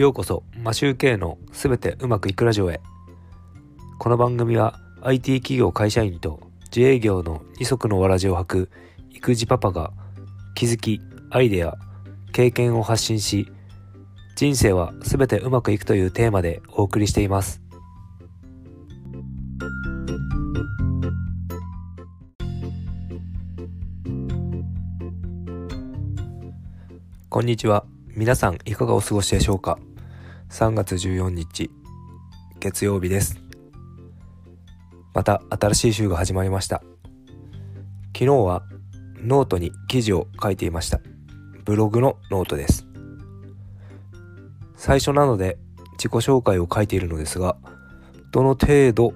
ようこそマシューケのすべてうまくいくラジオへ。この番組は IT 企業会社員と自営業の二足のわらじを履く育児パパが気づきアイデア経験を発信し人生はすべてうまくいくというテーマでお送りしています。こんにちは。皆さんいかがお過ごしでしょうか？3月14日月曜日です。また新しい週が始まりました。昨日はノートに記事を書いていました。ブログのノートです。最初なので自己紹介を書いているのですがどの程度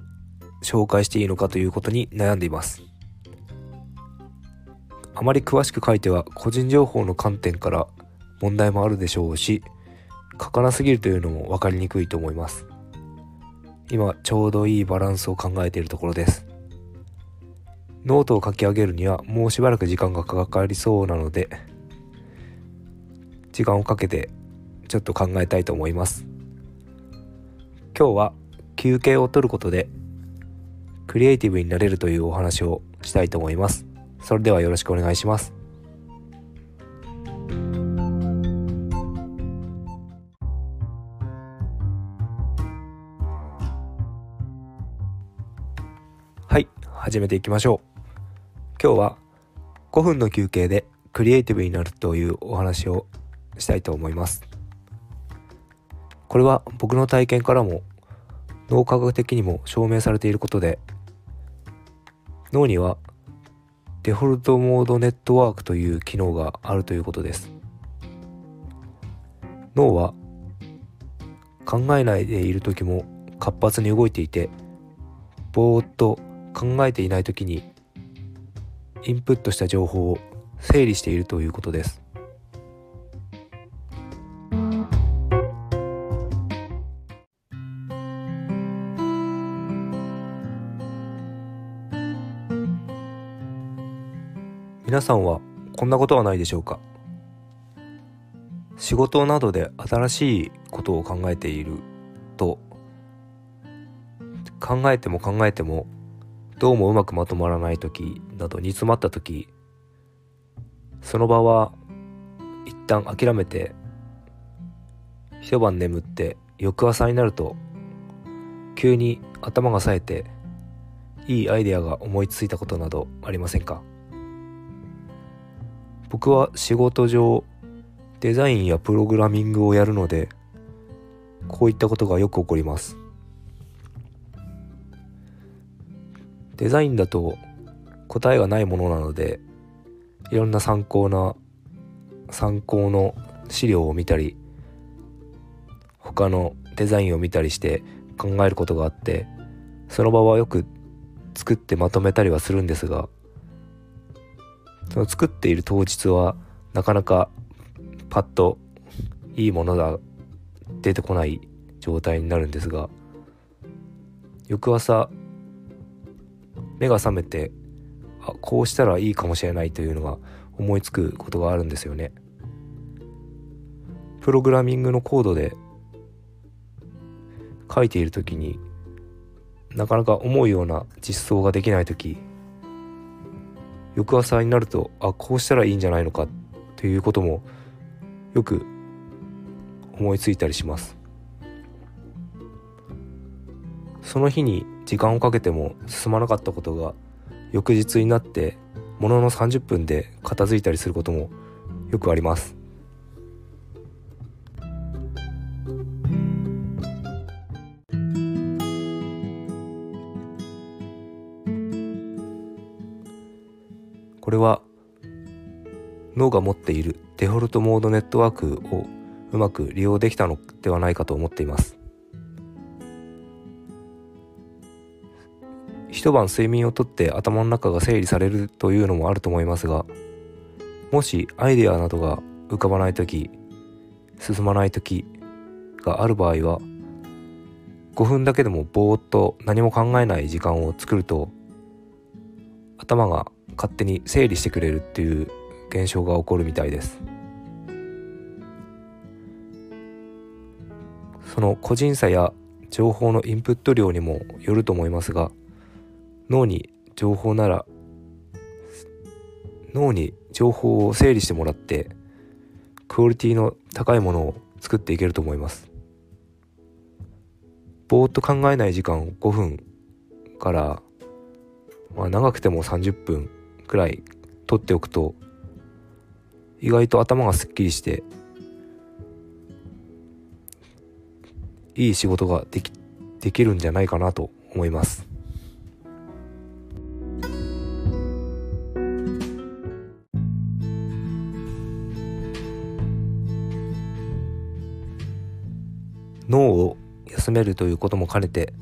紹介していいのかということに悩んでいます。あまり詳しく書いては個人情報の観点から問題もあるでしょうし書かなすぎるというのも分かりにくいと思います。今ちょうどいいバランスを考えているところです。ノートを書き上げるにはもうしばらく時間がかかりそうなので時間をかけてちょっと考えたいと思います。今日は休憩を取ることでクリエイティブになれるというお話をしたいと思います。それではよろしくお願いします。始めていきましょう。今日は5分の休憩でクリエイティブになるというお話をしたいと思います。これは僕の体験からも脳科学的にも証明されていることで脳にはデフォルトモードネットワークという機能があるということです。脳は考えないでいる時も活発に動いていてぼーっと考えていない時にインプットした情報を整理しているということです。皆さんはこんなことはないでしょうか？仕事などで新しいことを考えていると考えても考えてもどうもうまくまとまらない時など煮詰まった時その場は一旦諦めて一晩眠って翌朝になると急に頭が冴えていいアイデアが思いついたことなどありませんか？僕は仕事上デザインやプログラミングをやるのでこういったことがよく起こります。デザインだと答えがないものなのでいろんな参考な参考の資料を見たり他のデザインを見たりして考えることがあってその場はよく作ってまとめたりはするんですがその作っている当日はなかなかパッといいものが出てこない状態になるんですが翌朝目が覚めてあこうしたらいいかもしれないというのが思いつくことがあるんですよね。プログラミングのコードで書いている時になかなか思うような実装ができない時翌朝になるとあこうしたらいいんじゃないのかということもよく思いついたりしますその日に時間をかけても進まなかったことが翌日になってものの30分で片付いたりすることもよくあります。これは脳が持っているデフォルトモードネットワークをうまく利用できたのではないかと思っています。一晩睡眠をとって頭の中が整理されるというのもあると思いますがもしアイデアなどが浮かばない時進まない時がある場合は5分だけでもぼーっと何も考えない時間を作ると頭が勝手に整理してくれるっていう現象が起こるみたいです。その個人差や情報のインプット量にもよると思いますが脳に情報なら脳に情報を整理してもらってクオリティの高いものを作っていけると思います。ぼーっと考えない時間5分から、まあ、長くても30分くらい取っておくと意外と頭がすっきりしていい仕事ができできるんじゃないかなと思います。脳を休めるということも兼ねて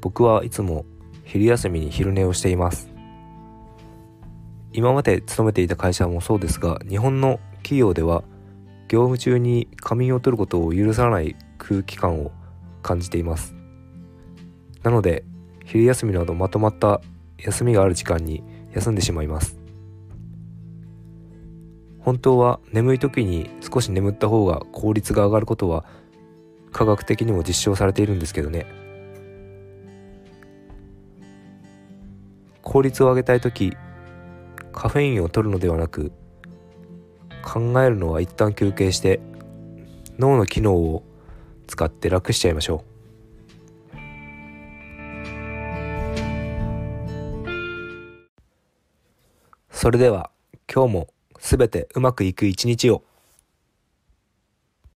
僕はいつも昼休みに昼寝をしています。今まで勤めていた会社もそうですが日本の企業では業務中に仮眠を取ることを許さない空気感を感じています。なので昼休みなどまとまった休みがある時間に休んでしまいます。本当は眠い時に少し眠った方が効率が上がることは科学的にも実証されているんですけどね。効率を上げたい時カフェインを取るのではなく考えるのは一旦休憩して脳の機能を使って楽しちゃいましょう。それでは今日もすべてうまくいく一日を。